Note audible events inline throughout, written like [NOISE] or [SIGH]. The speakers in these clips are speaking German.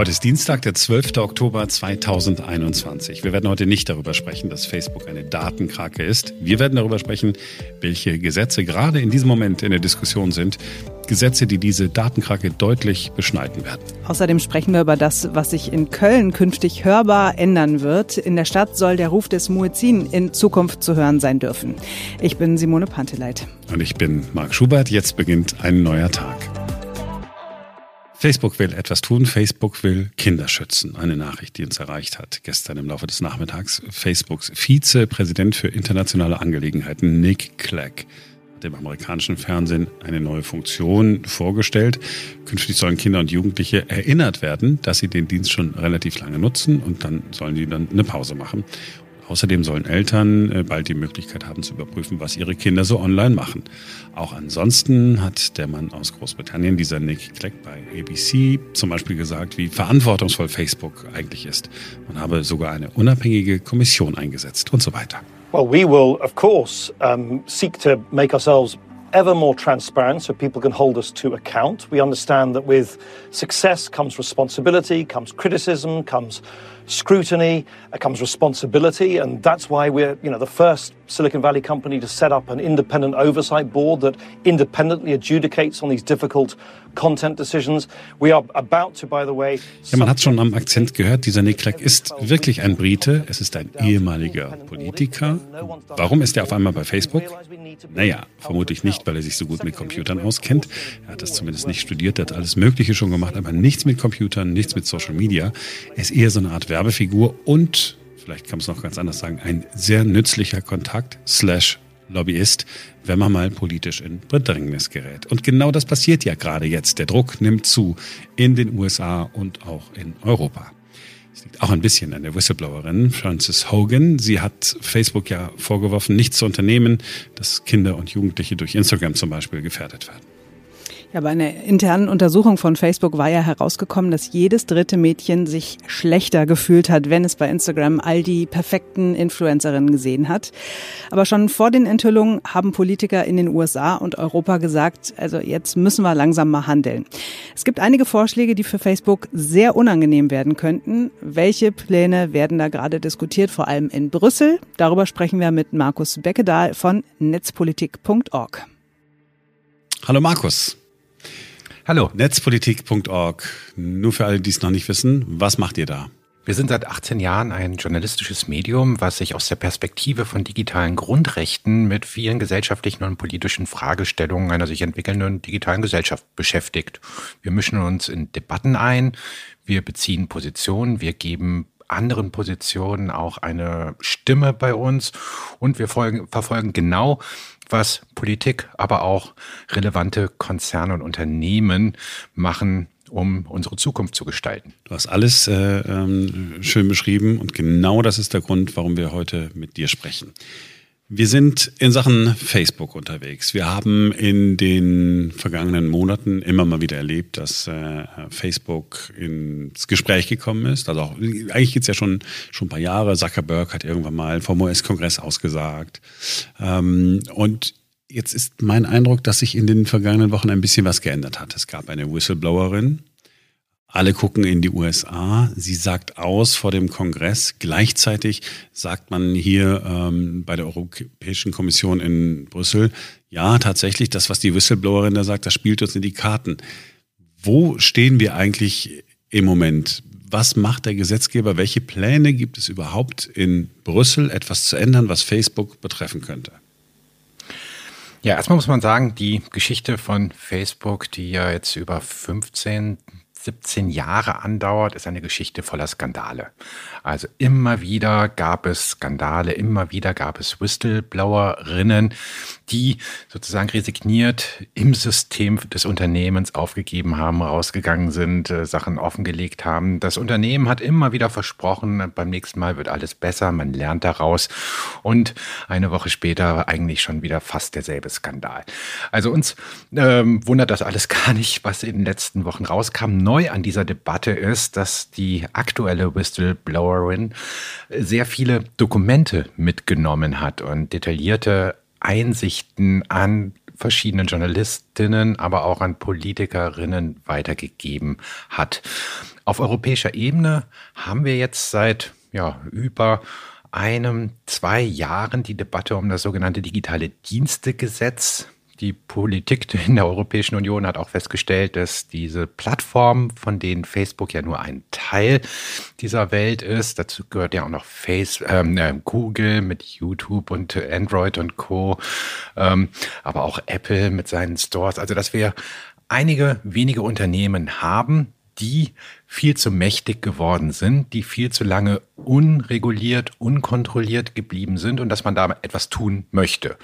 Heute ist Dienstag, der 12. Oktober 2021. Wir werden heute nicht darüber sprechen, dass Facebook eine Datenkrake ist. Wir werden darüber sprechen, welche Gesetze gerade in diesem Moment in der Diskussion sind. Gesetze, die diese Datenkrake deutlich beschneiden werden. Außerdem sprechen wir über das, was sich in Köln künftig hörbar ändern wird. In der Stadt soll der Ruf des Muezzin in Zukunft zu hören sein dürfen. Ich bin Simone Panteleit. Und ich bin Marc Schubert. Jetzt beginnt ein neuer Tag. Facebook will etwas tun. Facebook will Kinder schützen. Eine Nachricht, die uns erreicht hat gestern im Laufe des Nachmittags. Facebooks Vizepräsident für internationale Angelegenheiten Nick Clegg hat dem amerikanischen Fernsehen eine neue Funktion vorgestellt. Künftig sollen Kinder und Jugendliche erinnert werden, dass sie den Dienst schon relativ lange nutzen und dann sollen die dann eine Pause machen. Außerdem sollen Eltern äh, bald die Möglichkeit haben zu überprüfen, was ihre Kinder so online machen. Auch ansonsten hat der Mann aus Großbritannien, dieser Nick Clegg bei ABC, zum Beispiel gesagt, wie verantwortungsvoll Facebook eigentlich ist. Man habe sogar eine unabhängige Kommission eingesetzt und so weiter. Well, we will, of course, um, seek to make ourselves ever more transparent so people can hold us to account. We understand that with success comes responsibility, comes criticism, comes scrutiny, comes responsibility, and that's why we're, you know, the first Silicon Valley company to set up an independent oversight board that independently adjudicates on these difficult content decisions. We are about to, by the way. Ja, man hat schon am Akzent gehört, dieser Nick Clegg ist wirklich ein Brite. Es ist ein ehemaliger Politiker. Warum ist er auf einmal bei Facebook? Naja, vermutlich nicht, weil er sich so gut mit Computern auskennt. Er hat das zumindest nicht studiert, er hat alles Mögliche schon gemacht, aber nichts mit Computern, nichts mit Social Media. Er ist eher so eine Art Werbefigur und, vielleicht kann man es noch ganz anders sagen, ein sehr nützlicher Kontakt slash Lobbyist, wenn man mal politisch in Bedrängnis gerät. Und genau das passiert ja gerade jetzt. Der Druck nimmt zu in den USA und auch in Europa. Es liegt auch ein bisschen an der Whistleblowerin Frances Hogan. Sie hat Facebook ja vorgeworfen, nichts zu unternehmen, dass Kinder und Jugendliche durch Instagram zum Beispiel gefährdet werden. Ja, bei einer internen Untersuchung von Facebook war ja herausgekommen, dass jedes dritte Mädchen sich schlechter gefühlt hat, wenn es bei Instagram all die perfekten Influencerinnen gesehen hat. Aber schon vor den Enthüllungen haben Politiker in den USA und Europa gesagt, also jetzt müssen wir langsam mal handeln. Es gibt einige Vorschläge, die für Facebook sehr unangenehm werden könnten. Welche Pläne werden da gerade diskutiert, vor allem in Brüssel? Darüber sprechen wir mit Markus Beckedahl von netzpolitik.org. Hallo Markus. Hallo. Netzpolitik.org. Nur für alle, die es noch nicht wissen, was macht ihr da? Wir sind seit 18 Jahren ein journalistisches Medium, was sich aus der Perspektive von digitalen Grundrechten mit vielen gesellschaftlichen und politischen Fragestellungen einer sich entwickelnden digitalen Gesellschaft beschäftigt. Wir mischen uns in Debatten ein, wir beziehen Positionen, wir geben anderen Positionen auch eine Stimme bei uns und wir folgen, verfolgen genau was Politik, aber auch relevante Konzerne und Unternehmen machen, um unsere Zukunft zu gestalten. Du hast alles äh, ähm, schön beschrieben und genau das ist der Grund, warum wir heute mit dir sprechen. Wir sind in Sachen Facebook unterwegs. Wir haben in den vergangenen Monaten immer mal wieder erlebt, dass äh, Facebook ins Gespräch gekommen ist. Also auch, eigentlich geht's ja schon schon ein paar Jahre. Zuckerberg hat irgendwann mal vom US-Kongress ausgesagt. Ähm, und jetzt ist mein Eindruck, dass sich in den vergangenen Wochen ein bisschen was geändert hat. Es gab eine Whistleblowerin, alle gucken in die USA. Sie sagt aus vor dem Kongress. Gleichzeitig sagt man hier ähm, bei der Europäischen Kommission in Brüssel, ja, tatsächlich, das, was die Whistleblowerin da sagt, das spielt uns in die Karten. Wo stehen wir eigentlich im Moment? Was macht der Gesetzgeber? Welche Pläne gibt es überhaupt in Brüssel, etwas zu ändern, was Facebook betreffen könnte? Ja, erstmal muss man sagen, die Geschichte von Facebook, die ja jetzt über 15, 17 Jahre andauert, ist eine Geschichte voller Skandale. Also immer wieder gab es Skandale, immer wieder gab es Whistleblowerinnen, die sozusagen resigniert im System des Unternehmens aufgegeben haben, rausgegangen sind, äh, Sachen offengelegt haben. Das Unternehmen hat immer wieder versprochen, beim nächsten Mal wird alles besser, man lernt daraus. Und eine Woche später eigentlich schon wieder fast derselbe Skandal. Also uns ähm, wundert das alles [LAUGHS] gar nicht, was in den letzten Wochen rauskam neu an dieser Debatte ist, dass die aktuelle Whistleblowerin sehr viele Dokumente mitgenommen hat und detaillierte Einsichten an verschiedenen Journalistinnen, aber auch an Politikerinnen weitergegeben hat. Auf europäischer Ebene haben wir jetzt seit ja, über einem, zwei Jahren die Debatte um das sogenannte digitale Dienstegesetz die Politik in der Europäischen Union hat auch festgestellt, dass diese Plattform, von denen Facebook ja nur ein Teil dieser Welt ist, dazu gehört ja auch noch Face, ähm, äh, Google mit YouTube und Android und Co., ähm, aber auch Apple mit seinen Stores. Also dass wir einige wenige Unternehmen haben, die viel zu mächtig geworden sind, die viel zu lange unreguliert, unkontrolliert geblieben sind und dass man da etwas tun möchte.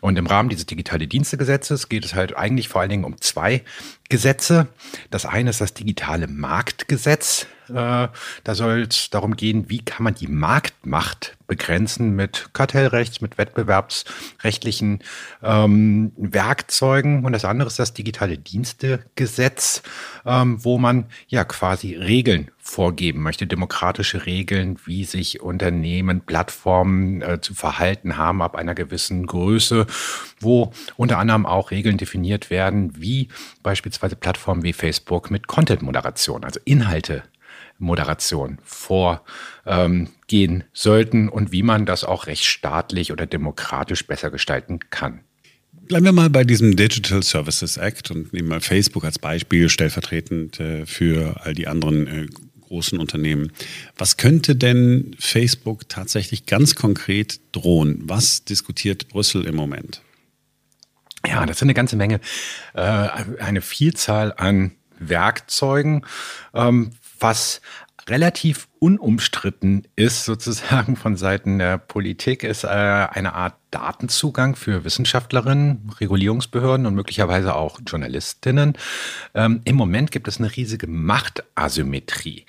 Und im Rahmen dieses digitale Dienstegesetzes geht es halt eigentlich vor allen Dingen um zwei Gesetze. Das eine ist das digitale Marktgesetz. Äh, da soll es darum gehen, wie kann man die Marktmacht begrenzen mit Kartellrechts, mit wettbewerbsrechtlichen ähm, Werkzeugen. Und das andere ist das digitale Dienstegesetz, ähm, wo man ja quasi Regeln vorgeben möchte, demokratische Regeln, wie sich Unternehmen, Plattformen äh, zu verhalten haben ab einer gewissen Größe, wo unter anderem auch Regeln definiert werden, wie beispielsweise Plattformen wie Facebook mit Content-Moderation, also Inhalte Moderation vorgehen ähm, sollten und wie man das auch rechtsstaatlich oder demokratisch besser gestalten kann. Bleiben wir mal bei diesem Digital Services Act und nehmen mal Facebook als Beispiel stellvertretend äh, für all die anderen äh, großen Unternehmen. Was könnte denn Facebook tatsächlich ganz konkret drohen? Was diskutiert Brüssel im Moment? Ja, das sind eine ganze Menge, äh, eine Vielzahl an Werkzeugen, ähm, was relativ unumstritten ist, sozusagen von Seiten der Politik, ist äh, eine Art Datenzugang für Wissenschaftlerinnen, Regulierungsbehörden und möglicherweise auch Journalistinnen. Ähm, Im Moment gibt es eine riesige Machtasymmetrie.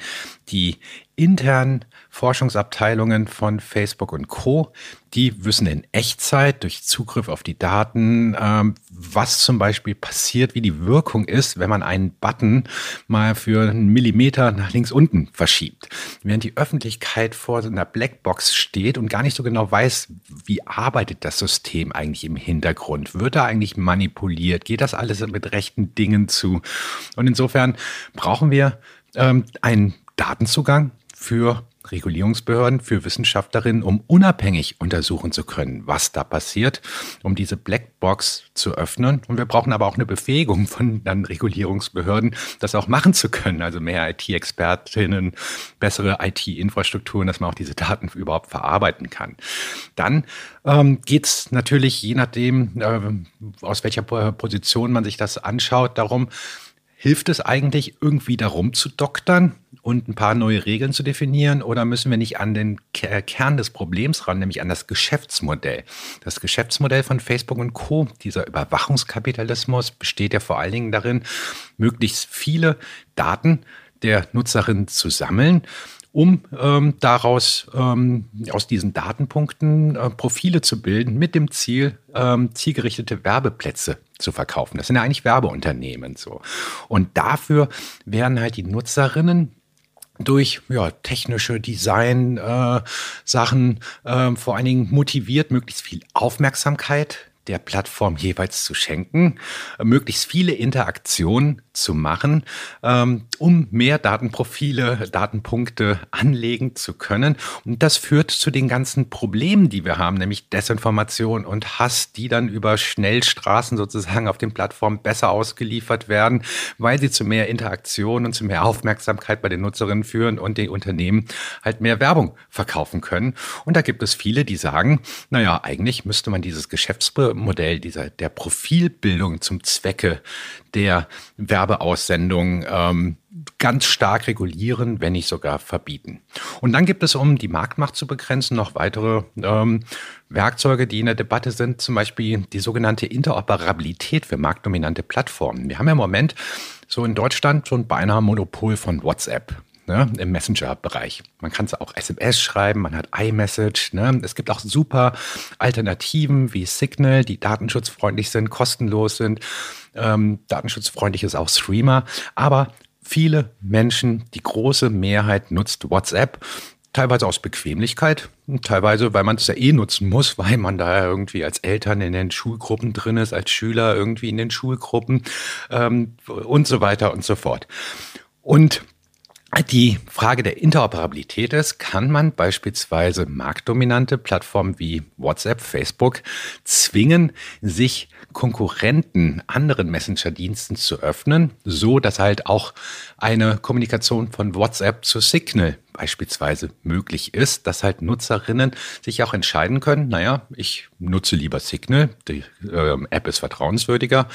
Die internen Forschungsabteilungen von Facebook und Co. Die wissen in Echtzeit durch Zugriff auf die Daten, ähm, was zum Beispiel passiert, wie die Wirkung ist, wenn man einen Button mal für einen Millimeter nach links unten verschiebt. Während die Öffentlichkeit vor so einer Blackbox steht und gar nicht so genau weiß, wie arbeitet das System eigentlich im Hintergrund? Wird da eigentlich manipuliert? Geht das alles mit rechten Dingen zu? Und insofern brauchen wir ähm, einen Datenzugang für Regulierungsbehörden, für Wissenschaftlerinnen, um unabhängig untersuchen zu können, was da passiert, um diese Blackbox zu öffnen. Und wir brauchen aber auch eine Befähigung von dann Regulierungsbehörden, das auch machen zu können. Also mehr IT-Expertinnen, bessere IT-Infrastrukturen, dass man auch diese Daten überhaupt verarbeiten kann. Dann ähm, geht es natürlich, je nachdem, äh, aus welcher Position man sich das anschaut, darum, Hilft es eigentlich irgendwie darum zu doktern und ein paar neue Regeln zu definieren oder müssen wir nicht an den Kern des Problems ran, nämlich an das Geschäftsmodell? Das Geschäftsmodell von Facebook und Co., dieser Überwachungskapitalismus, besteht ja vor allen Dingen darin, möglichst viele Daten der Nutzerin zu sammeln um ähm, daraus ähm, aus diesen Datenpunkten äh, Profile zu bilden mit dem Ziel, ähm, zielgerichtete Werbeplätze zu verkaufen. Das sind ja eigentlich Werbeunternehmen so. Und dafür werden halt die Nutzerinnen durch ja, technische Design-Sachen äh, äh, vor allen Dingen motiviert, möglichst viel Aufmerksamkeit der Plattform jeweils zu schenken, möglichst viele Interaktionen zu machen, ähm, um mehr Datenprofile, Datenpunkte anlegen zu können. Und das führt zu den ganzen Problemen, die wir haben, nämlich Desinformation und Hass, die dann über Schnellstraßen sozusagen auf den Plattformen besser ausgeliefert werden, weil sie zu mehr Interaktion und zu mehr Aufmerksamkeit bei den Nutzerinnen führen und die Unternehmen halt mehr Werbung verkaufen können. Und da gibt es viele, die sagen, naja, eigentlich müsste man dieses Geschäftsmodell dieser, der Profilbildung zum Zwecke der Werbeaussendung ähm, ganz stark regulieren, wenn nicht sogar verbieten. Und dann gibt es, um die Marktmacht zu begrenzen, noch weitere ähm, Werkzeuge, die in der Debatte sind, zum Beispiel die sogenannte Interoperabilität für marktdominante Plattformen. Wir haben ja im Moment so in Deutschland ein beinahe Monopol von WhatsApp ne, im Messenger-Bereich. Man kann es auch SMS schreiben, man hat iMessage. Ne? Es gibt auch super Alternativen wie Signal, die datenschutzfreundlich sind, kostenlos sind. Ähm, datenschutzfreundlich ist auch Streamer. Aber viele Menschen, die große Mehrheit nutzt WhatsApp teilweise aus Bequemlichkeit, teilweise, weil man es ja eh nutzen muss, [LAUGHS] weil man da irgendwie als Eltern in den Schulgruppen drin ist, als Schüler irgendwie in den Schulgruppen ähm, und so weiter und so fort. Und die Frage der Interoperabilität ist, kann man beispielsweise marktdominante Plattformen wie WhatsApp, Facebook zwingen, sich Konkurrenten anderen Messenger-Diensten zu öffnen, so dass halt auch eine Kommunikation von WhatsApp zu Signal beispielsweise möglich ist, dass halt Nutzerinnen sich auch entscheiden können, naja, ich nutze lieber Signal, die äh, App ist vertrauenswürdiger.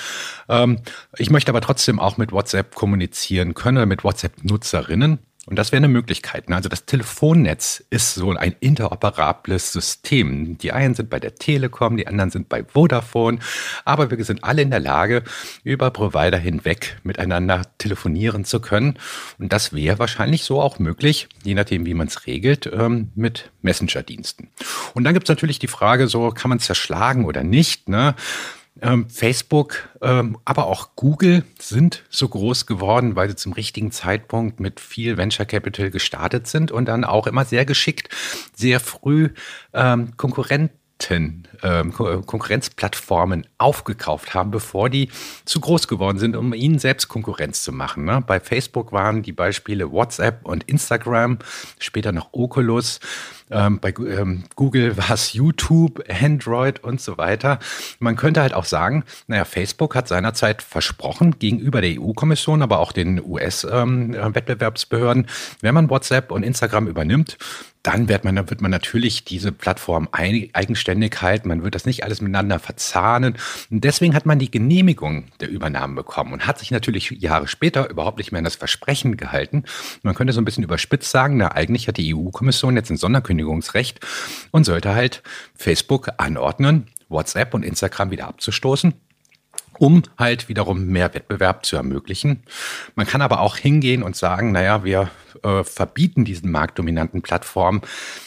Ähm, ich möchte aber trotzdem auch mit WhatsApp kommunizieren können oder mit WhatsApp-Nutzerinnen. Und das wäre eine Möglichkeit. Also das Telefonnetz ist so ein interoperables System. Die einen sind bei der Telekom, die anderen sind bei Vodafone, aber wir sind alle in der Lage, über Provider hinweg miteinander telefonieren zu können. Und das wäre wahrscheinlich so auch möglich, je nachdem, wie man es regelt, ähm, mit Messenger-Diensten. Und dann gibt es natürlich die Frage, so kann man es zerschlagen oder nicht. Ne? Ähm, Facebook, ähm, aber auch Google sind so groß geworden, weil sie zum richtigen Zeitpunkt mit viel Venture Capital gestartet sind und dann auch immer sehr geschickt, sehr früh ähm, Konkurrenten Konkurrenzplattformen aufgekauft haben, bevor die zu groß geworden sind, um ihnen selbst Konkurrenz zu machen. Ne? Bei Facebook waren die Beispiele WhatsApp und Instagram, später noch Oculus. Ähm, bei ähm, Google war es YouTube, Android und so weiter. Man könnte halt auch sagen, naja, Facebook hat seinerzeit versprochen gegenüber der EU-Kommission, aber auch den US-Wettbewerbsbehörden, ähm, wenn man WhatsApp und Instagram übernimmt, dann wird man, wird man natürlich diese Plattform eigenständig halten. Man wird das nicht alles miteinander verzahnen. Und deswegen hat man die Genehmigung der Übernahme bekommen und hat sich natürlich Jahre später überhaupt nicht mehr an das Versprechen gehalten. Man könnte so ein bisschen überspitzt sagen, na, eigentlich hat die EU-Kommission jetzt ein Sonderkündigungsrecht und sollte halt Facebook anordnen, WhatsApp und Instagram wieder abzustoßen um halt wiederum mehr Wettbewerb zu ermöglichen. Man kann aber auch hingehen und sagen, naja, wir äh, verbieten diesen marktdominanten Plattformen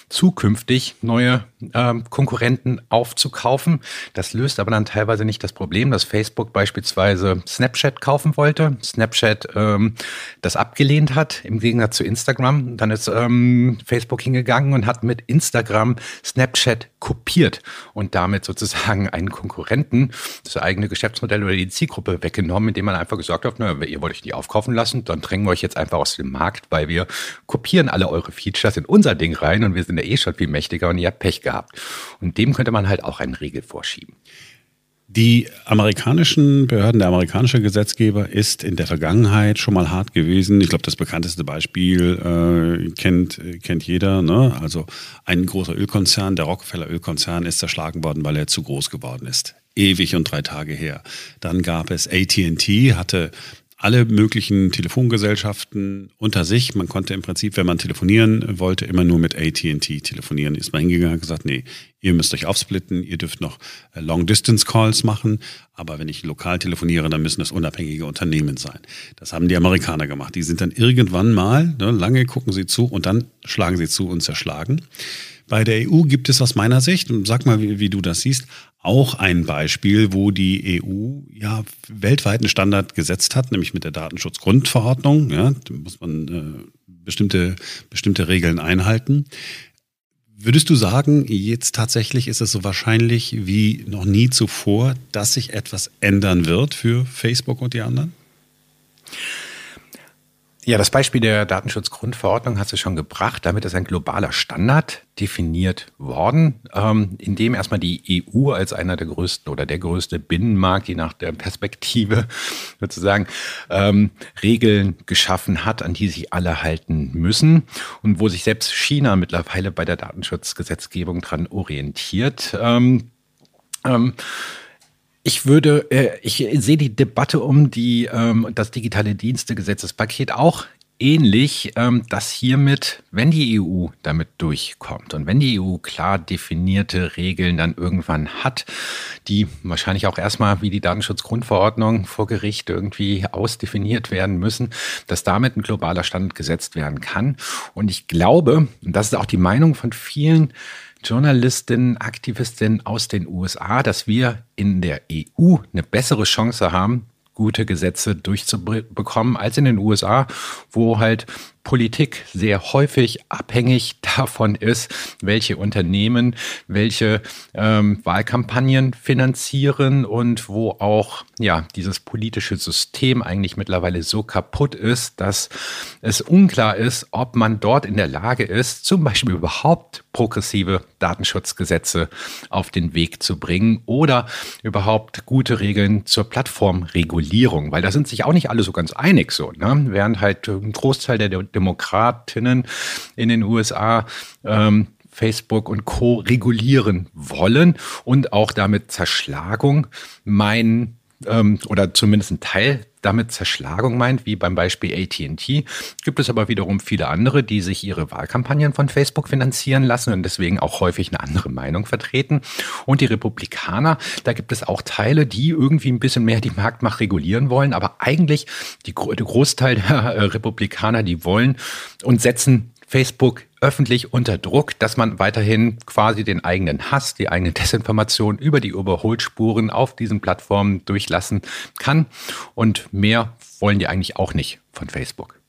zukünftig neue ähm, Konkurrenten aufzukaufen. Das löst aber dann teilweise nicht das Problem, dass Facebook beispielsweise Snapchat kaufen wollte, Snapchat ähm, das abgelehnt hat, im Gegensatz zu Instagram. Dann ist ähm, Facebook hingegangen und hat mit Instagram Snapchat kopiert und damit sozusagen einen Konkurrenten das eigene Geschäftsmodell oder die Zielgruppe weggenommen, indem man einfach gesagt hat, naja, ihr wollt euch die aufkaufen lassen, dann drängen wir euch jetzt einfach aus dem Markt, weil wir kopieren alle eure Features in unser Ding rein und wir sind ja eh schon viel mächtiger und ihr habt Pech gehabt. Und dem könnte man halt auch einen Riegel vorschieben. Die amerikanischen Behörden, der amerikanische Gesetzgeber ist in der Vergangenheit schon mal hart gewesen. Ich glaube, das bekannteste Beispiel äh, kennt, kennt jeder. Ne? Also ein großer Ölkonzern, der Rockefeller Ölkonzern, ist zerschlagen worden, weil er zu groß geworden ist. Ewig und drei Tage her. Dann gab es ATT, hatte alle möglichen Telefongesellschaften unter sich. Man konnte im Prinzip, wenn man telefonieren wollte, immer nur mit AT&T telefonieren. Ist man hingegangen und gesagt, nee, ihr müsst euch aufsplitten, ihr dürft noch äh, Long-Distance-Calls machen, aber wenn ich lokal telefoniere, dann müssen das unabhängige Unternehmen sein. Das haben die Amerikaner gemacht. Die sind dann irgendwann mal, ne, lange gucken sie zu und dann schlagen sie zu und zerschlagen. Bei der EU gibt es aus meiner Sicht, sag mal, wie, wie, du das siehst, auch ein Beispiel, wo die EU ja weltweiten Standard gesetzt hat, nämlich mit der Datenschutzgrundverordnung. Ja, da muss man äh, bestimmte, bestimmte Regeln einhalten. Würdest du sagen, jetzt tatsächlich ist es so wahrscheinlich wie noch nie zuvor, dass sich etwas ändern wird für Facebook und die anderen? Ja, das Beispiel der Datenschutzgrundverordnung hast du schon gebracht. Damit ist ein globaler Standard definiert worden, ähm, in dem erstmal die EU als einer der größten oder der größte Binnenmarkt, je nach der Perspektive [LAUGHS] sozusagen, ähm, Regeln geschaffen hat, an die sich alle halten müssen und wo sich selbst China mittlerweile bei der Datenschutzgesetzgebung dran orientiert. Ähm, ähm ich würde, äh, ich sehe die Debatte um die, ähm, das digitale Dienstegesetzespaket auch ähnlich, ähm, dass hiermit, wenn die EU damit durchkommt und wenn die EU klar definierte Regeln dann irgendwann hat, die wahrscheinlich auch erstmal wie die Datenschutzgrundverordnung vor Gericht irgendwie ausdefiniert werden müssen, dass damit ein globaler Standard gesetzt werden kann. Und ich glaube, und das ist auch die Meinung von vielen, Journalistinnen, Aktivistinnen aus den USA, dass wir in der EU eine bessere Chance haben, gute Gesetze durchzubekommen als in den USA, wo halt Politik sehr häufig abhängig [LAUGHS] davon ist, welche Unternehmen welche ähm, Wahlkampagnen finanzieren und wo auch ja dieses politische System eigentlich mittlerweile so kaputt ist, dass es unklar ist, ob man dort in der Lage ist, zum Beispiel überhaupt progressive Datenschutzgesetze auf den Weg zu bringen oder überhaupt gute Regeln zur Plattformregulierung, weil da sind sich auch nicht alle so ganz einig so. Ne? Während halt ein Großteil der Demokratinnen in den USA ähm, Facebook und Co. regulieren wollen und auch damit Zerschlagung meinen, ähm, oder zumindest ein Teil damit Zerschlagung meint, wie beim Beispiel ATT, gibt es aber wiederum viele andere, die sich ihre Wahlkampagnen von Facebook finanzieren lassen und deswegen auch häufig eine andere Meinung vertreten. Und die Republikaner, da gibt es auch Teile, die irgendwie ein bisschen mehr die Marktmacht regulieren wollen, aber eigentlich die, der Großteil der äh, Republikaner, die wollen und setzen Facebook öffentlich unter Druck, dass man weiterhin quasi den eigenen Hass, die eigene Desinformation über die Überholspuren auf diesen Plattformen durchlassen kann. Und mehr wollen die eigentlich auch nicht von Facebook.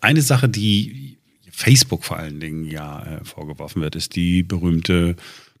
Eine Sache, die Facebook vor allen Dingen ja äh, vorgeworfen wird, ist die berühmte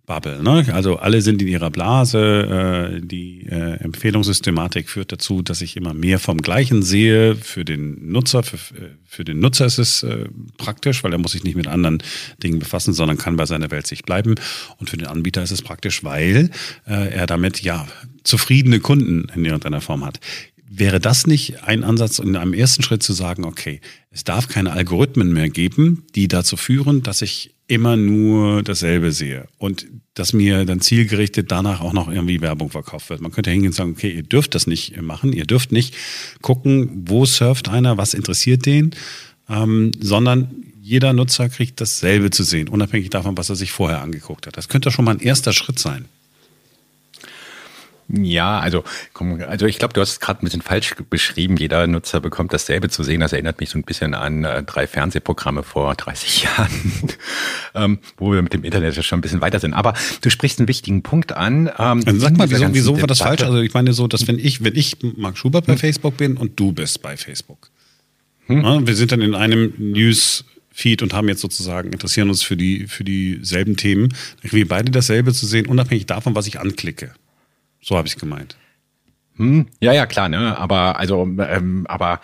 Bubble. Ne? Also alle sind in ihrer Blase. Äh, die äh, Empfehlungssystematik führt dazu, dass ich immer mehr vom Gleichen sehe. Für den Nutzer, für, für den Nutzer ist es äh, praktisch, weil er muss sich nicht mit anderen Dingen befassen, sondern kann bei seiner Welt sich bleiben. Und für den Anbieter ist es praktisch, weil äh, er damit ja zufriedene Kunden in irgendeiner Form hat. Wäre das nicht ein Ansatz, in einem ersten Schritt zu sagen, okay, es darf keine Algorithmen mehr geben, die dazu führen, dass ich immer nur dasselbe sehe und dass mir dann zielgerichtet danach auch noch irgendwie Werbung verkauft wird. Man könnte hingehen und sagen, okay, ihr dürft das nicht machen, ihr dürft nicht gucken, wo surft einer, was interessiert den, ähm, sondern jeder Nutzer kriegt dasselbe zu sehen, unabhängig davon, was er sich vorher angeguckt hat. Das könnte schon mal ein erster Schritt sein. Ja, also, komm, also ich glaube, du hast es gerade ein bisschen falsch beschrieben. Jeder Nutzer bekommt dasselbe zu sehen. Das erinnert mich so ein bisschen an äh, drei Fernsehprogramme vor 30 [LAUGHS] Jahren, ähm, wo wir mit dem Internet schon ein bisschen weiter sind. Aber du sprichst einen wichtigen Punkt an. Ähm, also sag mal, wieso, wieso war das falsch? Also ich meine so, dass wenn ich, wenn ich Marc Schubert bei hm. Facebook bin und du bist bei Facebook. Hm? Ja, wir sind dann in einem News Feed und haben jetzt sozusagen, interessieren uns für die, für dieselben Themen. Dann kriegen wir beide dasselbe zu sehen, unabhängig davon, was ich anklicke. So habe ich es gemeint. Hm, ja, ja, klar, ne? Aber also, ähm, aber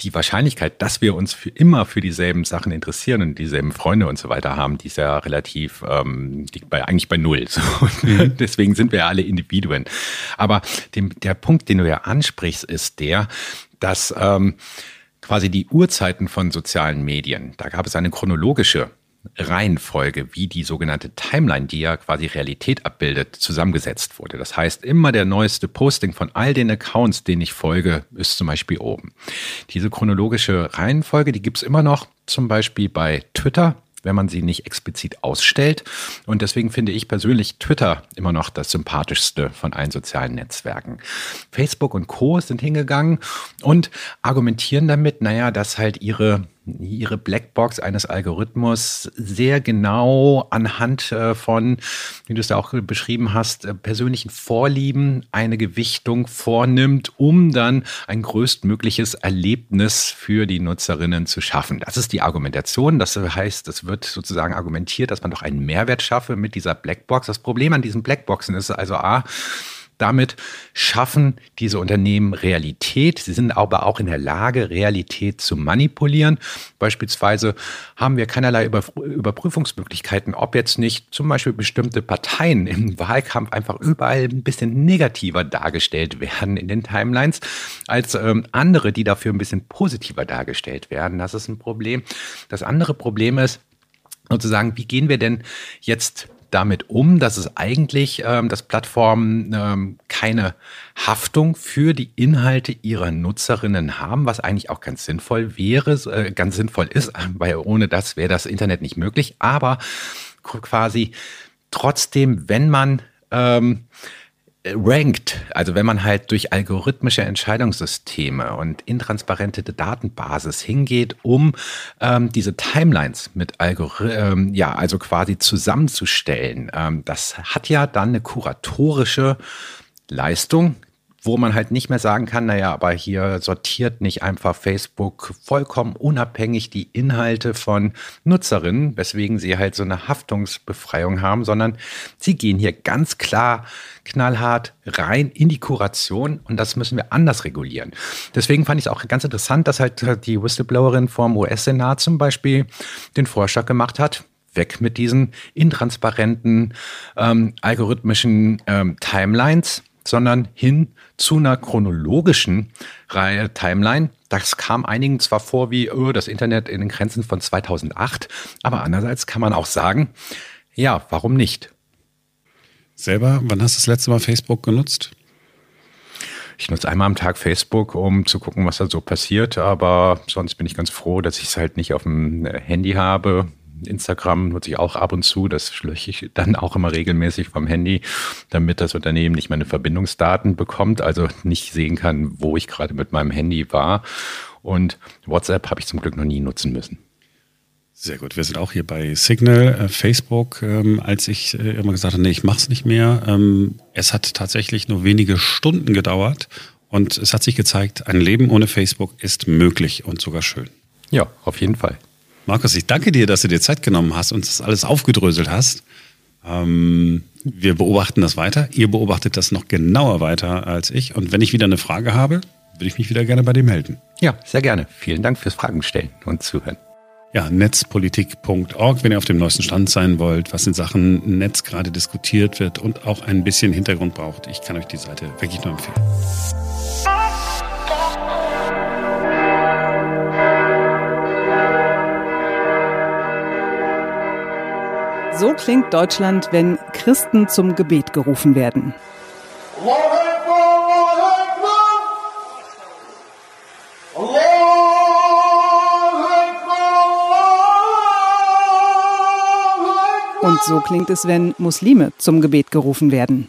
die Wahrscheinlichkeit, dass wir uns für immer für dieselben Sachen interessieren und dieselben Freunde und so weiter haben, die ist ja relativ, ähm, die bei, eigentlich bei null. [LAUGHS] So. Mhm. Deswegen sind wir ja alle Individuen. Aber dem, der Punkt, den du ja ansprichst, ist der, dass ähm, quasi die Uhrzeiten von sozialen Medien, da gab es eine chronologische Reihenfolge, wie die sogenannte Timeline, die ja quasi Realität abbildet, zusammengesetzt wurde. Das heißt, immer der neueste Posting von all den Accounts, denen ich folge, ist zum Beispiel oben. Diese chronologische Reihenfolge, die gibt's immer noch, zum Beispiel bei Twitter wenn man sie nicht explizit ausstellt. Und deswegen finde ich persönlich Twitter immer noch das sympathischste von allen sozialen Netzwerken. Facebook und Co. sind hingegangen und argumentieren damit, naja, dass halt ihre ihre Blackbox eines Algorithmus sehr genau anhand äh, von, wie du es ja auch beschrieben hast, äh, persönlichen Vorlieben eine Gewichtung vornimmt, um dann ein größtmögliches Erlebnis für die Nutzerinnen zu schaffen. Das ist die Argumentation. Das heißt, es wird sozusagen argumentiert, dass man doch einen Mehrwert schaffe mit dieser Blackbox. Das Problem an diesen Blackboxen ist also A, damit schaffen diese Unternehmen Realität. Sie sind aber auch in der Lage, Realität zu manipulieren. Beispielsweise haben wir keinerlei Überprüfungsmöglichkeiten, ob jetzt nicht zum Beispiel bestimmte Parteien im Wahlkampf einfach überall ein bisschen negativer dargestellt werden in den Timelines als ähm, andere, die dafür ein bisschen positiver dargestellt werden. Das ist ein Problem. Das andere Problem ist, sozusagen, wie gehen wir denn jetzt damit um, dass es eigentlich, ähm, dass Plattformen ähm, keine Haftung für die Inhalte ihrer Nutzerinnen haben, was eigentlich auch ganz sinnvoll wäre, äh, ganz sinnvoll ist, [LAUGHS] weil ohne das wäre das Internet nicht möglich. Aber quasi trotzdem, wenn man ähm, rankt, also wenn man halt durch algorithmische Entscheidungssysteme und intransparente Datenbasis hingeht, um ähm, diese Timelines mit Algorithmen, ähm, ja, also quasi zusammenzustellen, ähm, das hat ja dann eine kuratorische Leistung, wo man halt nicht mehr sagen kann, naja, aber hier sortiert nicht einfach Facebook vollkommen unabhängig die Inhalte von Nutzerinnen, weswegen sie halt so eine Haftungsbefreiung haben, sondern sie gehen hier ganz klar knallhart rein in die Kuration und das müssen wir anders regulieren. Deswegen fand ich es auch ganz interessant, dass halt die Whistleblowerin vom US-Senat zum Beispiel den Vorschlag gemacht hat, weg mit diesen intransparenten ähm, algorithmischen ähm, Timelines, sondern hin zu einer chronologischen Timeline. Das kam einigen zwar vor wie oh, das Internet in den Grenzen von 2008, aber andererseits kann man auch sagen, ja, warum nicht? Selber, wann hast du das letzte Mal Facebook genutzt? Ich nutze einmal am Tag Facebook, um zu gucken, was da so passiert, aber sonst bin ich ganz froh, dass ich es halt nicht auf dem Handy habe. Instagram nutze ich auch ab und zu, das lösche ich dann auch immer regelmäßig vom Handy, damit das Unternehmen nicht meine Verbindungsdaten bekommt, also nicht sehen kann, wo ich gerade mit meinem Handy war. Und WhatsApp habe ich zum Glück noch nie nutzen müssen. Sehr gut. Wir sind auch hier bei Signal, äh, Facebook. Ähm, als ich äh, immer gesagt habe, nee, ich mache es nicht mehr. Ähm, es hat tatsächlich nur wenige Stunden gedauert und es hat sich gezeigt, ein Leben ohne Facebook ist möglich und sogar schön. Ja, auf jeden Fall. Markus, ich danke dir, dass du dir Zeit genommen hast und das alles aufgedröselt hast. Ähm, wir beobachten das weiter. Ihr beobachtet das noch genauer weiter als ich. Und wenn ich wieder eine Frage habe, würde ich mich wieder gerne bei dir melden. Ja, sehr gerne. Vielen Dank fürs Fragen stellen und zuhören. Ja, netzpolitik.org, wenn ihr auf dem neuesten Stand sein wollt, was in Sachen Netz gerade diskutiert wird und auch ein bisschen Hintergrund braucht. Ich kann euch die Seite wirklich nur empfehlen. So klingt Deutschland, wenn Christen zum Gebet gerufen werden. Und so klingt es, wenn Muslime zum Gebet gerufen werden.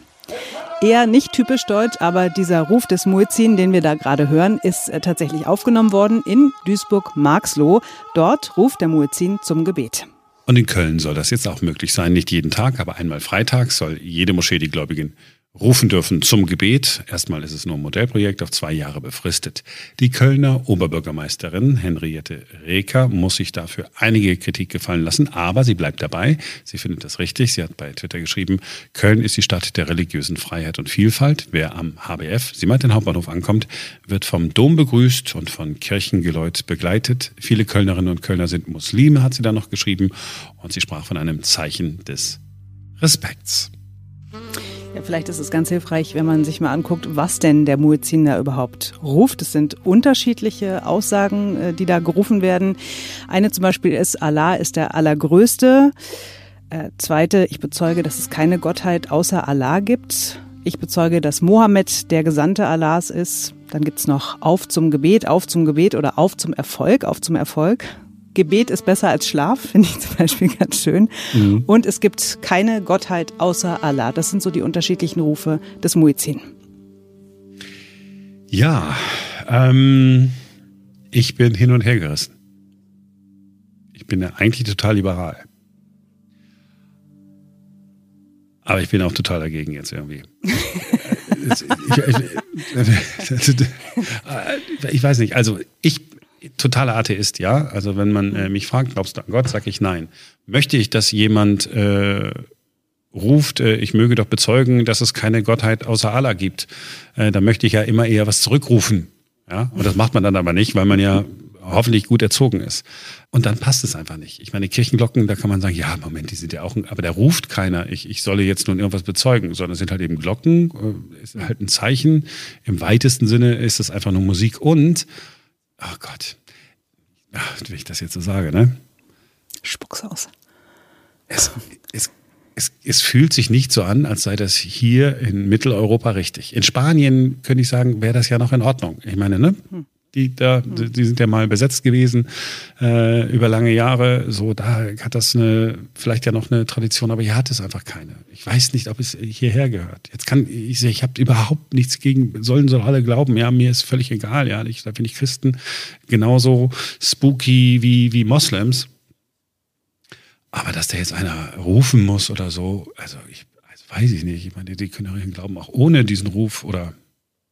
Eher nicht typisch deutsch, aber dieser Ruf des Muezzin, den wir da gerade hören, ist äh, tatsächlich aufgenommen worden in Duisburg-Marxloh. Dort ruft der Muezzin zum Gebet. Und in Köln soll das jetzt auch möglich sein. Nicht jeden Tag, aber einmal freitags soll jede Moschee die Gläubigen rufen dürfen zum Gebet. Erstmal ist es nur ein Modellprojekt auf zwei Jahre befristet. Die Kölner Oberbürgermeisterin Henriette Reker muss sich dafür einige Kritik gefallen lassen, aber sie bleibt dabei. Sie findet das richtig. Sie hat bei Twitter geschrieben, Köln ist die Stadt der religiösen Freiheit und Vielfalt. Wer am HBF, sie meint den Hauptbahnhof ankommt, wird vom Dom begrüßt und von Kirchengeläut begleitet. Viele Kölnerinnen und Kölner sind Muslime, hat sie da noch geschrieben. Und sie sprach von einem Zeichen des Respekts. Ja, vielleicht ist es ganz hilfreich, wenn man sich mal anguckt, was denn der Muezzin da überhaupt ruft. Es sind unterschiedliche Aussagen, äh, die da gerufen werden. Eine zum Beispiel ist, Allah ist der Allergrößte. Äh, zweite, ich bezeuge, dass es keine Gottheit außer Allah gibt. Ich bezeuge, dass Mohammed der Gesandte Allahs ist. Dann gibt's noch Auf zum Gebet, Auf zum Gebet oder Auf zum Erfolg, Auf zum Erfolg. Gebet ist besser als Schlaf, [LAUGHS] finde ich zum Beispiel ganz schön. Mhm. Und es gibt keine Gottheit außer Allah. Das sind so die unterschiedlichen Rufe des Muezzin. Ja, ähm, ich bin hin und her gerissen. Ich bin ja eigentlich total liberal. Aber ich bin auch total dagegen jetzt irgendwie. [LAUGHS] ich, ich, [LAUGHS] ich, weiß nicht, also ich totaler Atheist, ja. Also wenn man äh, mich fragt, glaubst du an Gott, sage ich nein. Möchte ich, dass jemand äh, ruft, äh, ich möge doch bezeugen, dass es keine Gottheit außer Allah gibt, äh, dann möchte ich ja immer eher was zurückrufen. Ja? Und das macht man dann aber nicht, weil man ja hoffentlich gut erzogen ist. Und dann passt es einfach nicht. Ich meine, Kirchenglocken, da kann man sagen, ja, Moment, die sind ja auch, aber da ruft keiner, ich, ich solle jetzt nun irgendwas bezeugen, sondern es sind halt eben Glocken, äh, ist halt ein Zeichen. Im weitesten Sinne ist es einfach nur Musik und oh Gott, Ach, wenn ich das jetzt so sage, ne? Spuck's aus. Es, es, es, es fühlt sich nicht so an, als sei das hier in Mitteleuropa richtig. In Spanien könnte ich sagen, wäre das ja noch in Ordnung. Ich meine, ne? Hm die da, die sind ja mal besetzt gewesen äh, über lange Jahre. So, da hat das eine, vielleicht ja noch eine Tradition, aber hier hat es einfach keine. Ich weiß nicht, ob es hierher gehört. Jetzt kann ich, ich habe überhaupt nichts gegen, sollen soll alle glauben, ja, mir ist völlig egal, ja, ich, da finde ich Christen genauso spooky wie, wie Moslems. Aber dass da jetzt einer rufen muss oder so, also ich also weiß ich nicht. Ich meine, die können ja ihren Glauben auch ohne diesen Ruf oder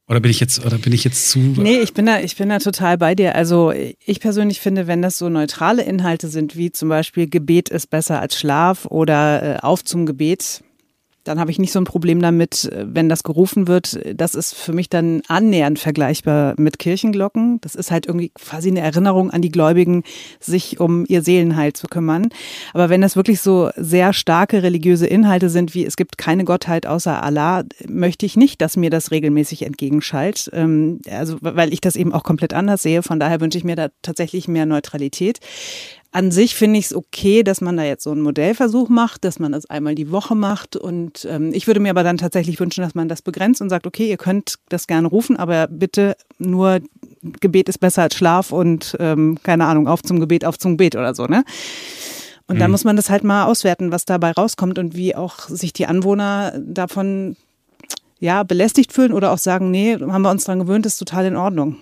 Oder bin ich jetzt, oder bin ich jetzt zu. Nee, ich bin da, ich bin da total bei dir. Also ich persönlich finde, wenn das so neutrale Inhalte sind, wie zum Beispiel Gebet ist besser als Schlaf oder äh, auf zum Gebet, dann habe ich nicht so ein Problem damit, wenn das gerufen wird. Das ist für mich dann annähernd vergleichbar mit Kirchenglocken. Das ist halt irgendwie quasi eine Erinnerung an die Gläubigen, sich um ihr Seelenheil zu kümmern. Aber wenn das wirklich so sehr starke religiöse Inhalte sind, wie es gibt keine Gottheit außer Allah, möchte ich nicht, dass mir das regelmäßig entgegenschallt. Ähm, also, weil ich das eben auch komplett anders sehe. Von daher wünsche ich mir da tatsächlich mehr Neutralität. An sich finde ich es okay, dass man da jetzt so einen Modellversuch macht, dass man das einmal die Woche macht. Und ähm, ich würde mir aber dann tatsächlich wünschen, dass man das begrenzt und sagt, okay, ihr könnt das gerne rufen, aber bitte nur Gebet ist besser als Schlaf und ähm, keine Ahnung, auf zum Gebet, auf zum Gebet oder so, ne? Und mhm. da muss man das halt mal auswerten, was dabei rauskommt und wie auch sich die Anwohner davon ja belästigt fühlen oder auch sagen, nee, haben wir uns dran gewöhnt, ist total in Ordnung.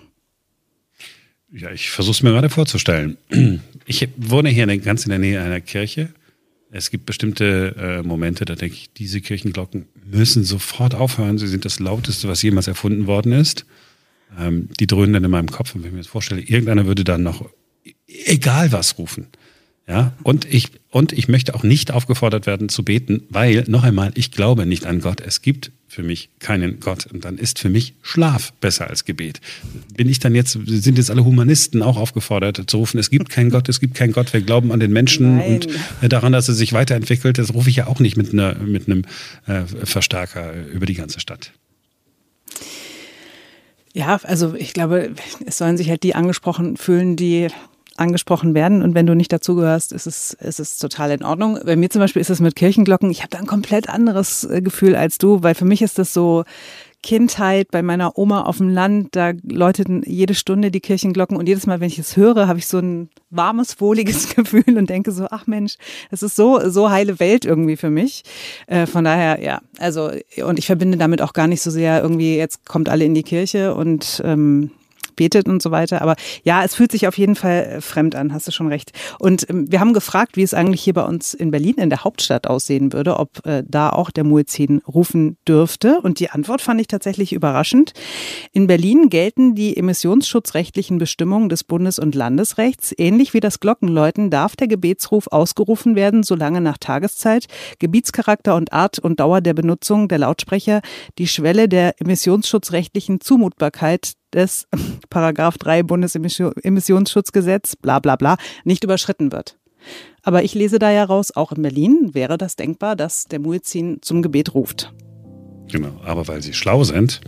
Ja, ich versuche es mir gerade vorzustellen. [CLEARS THROAT] Ich wohne hier ganz in der Nähe einer Kirche. Es gibt bestimmte äh, Momente, da denke ich, diese Kirchenglocken müssen sofort aufhören. Sie sind das lauteste, was jemals erfunden worden ist. Ähm, die dröhnen dann in meinem Kopf. Und wenn ich mir das vorstelle, irgendeiner würde dann noch egal was rufen. Ja, und ich, und ich möchte auch nicht aufgefordert werden zu beten, weil, noch einmal, ich glaube nicht an Gott. Es gibt für mich keinen Gott. Und dann ist für mich Schlaf besser als Gebet. Bin ich dann jetzt, sind jetzt alle Humanisten auch aufgefordert zu rufen, es gibt keinen Gott, es gibt keinen Gott, wir glauben an den Menschen Nein. und äh, daran, dass er sich weiterentwickelt. Das rufe ich ja auch nicht mit, einer, mit einem äh, Verstärker über die ganze Stadt. Ja, also ich glaube, es sollen sich halt die angesprochen fühlen, die angesprochen werden und wenn du nicht dazugehörst, ist es, ist es total in Ordnung. Bei mir zum Beispiel ist es mit Kirchenglocken, ich habe da ein komplett anderes äh, Gefühl als du, weil für mich ist das so Kindheit bei meiner Oma auf dem Land, da läuteten jede Stunde die Kirchenglocken und jedes Mal, wenn ich es höre, habe ich so ein warmes, wohliges [LAUGHS] Gefühl und denke so, ach Mensch, das ist so, so heile Welt irgendwie für mich. Äh, von daher, ja, also, und ich verbinde damit auch gar nicht so sehr irgendwie, jetzt kommt alle in die Kirche und ähm, betet und so weiter. Aber ja, es fühlt sich auf jeden Fall äh, fremd an, hast du schon recht. Und ähm, wir haben gefragt, wie es eigentlich hier bei uns in Berlin, in der Hauptstadt aussehen würde, ob äh, da auch der Muezzin rufen dürfte. Und die Antwort fand ich tatsächlich überraschend. In Berlin gelten die emissionsschutzrechtlichen Bestimmungen des Bundes- und Landesrechts. Ähnlich wie das Glockenläuten darf der Gebetsruf ausgerufen werden, solange nach Tageszeit, Gebietscharakter und Art und Dauer der Benutzung der Lautsprecher die Schwelle der emissionsschutzrechtlichen Zumutbarkeit des [LAUGHS] Paragraph 3 Bundesemissionsschutzgesetz, bla bla bla, nicht überschritten wird. Aber ich lese da ja raus, auch in Berlin wäre das denkbar, dass der Muezzin zum Gebet ruft. Genau, aber weil sie schlau sind,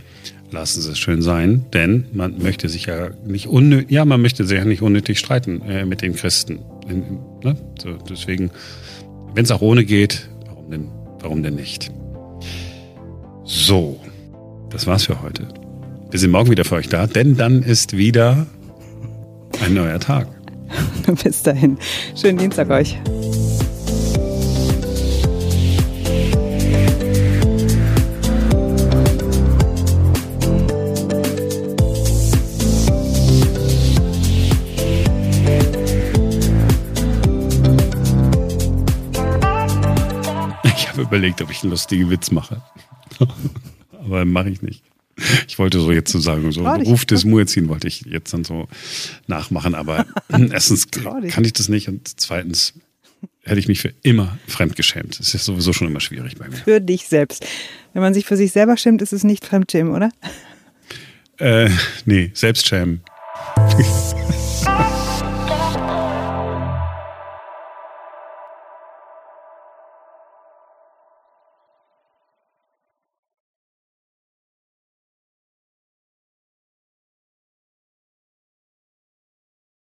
lassen sie es schön sein, denn man möchte sich ja nicht unnötig, ja, man möchte sich ja nicht unnötig streiten äh, mit den Christen. Ne? So, deswegen, wenn es auch ohne geht, warum denn, warum denn nicht? So, das war's für heute. Wir sind morgen wieder für euch da, denn dann ist wieder ein neuer Tag. [LAUGHS] Bis dahin. Schönen Dienstag euch. Ich habe überlegt, ob ich einen lustigen Witz mache. [LAUGHS] Aber mache ich nicht. [LAUGHS] Ich wollte so jetzt so sagen, so Ruf des Muezzin wollte ich jetzt dann so nachmachen, aber [LAUGHS] [CLEARS THROAT] erstens kann ich das nicht und zweitens hätte ich mich für immer fremdgeschämt. Das ist sowieso schon immer schwierig bei mir. Für dich selbst. Wenn man sich für sich selber schämt, ist es nicht Fremdschämen, oder? Äh, nee, Selbstschämen. [LAUGHS]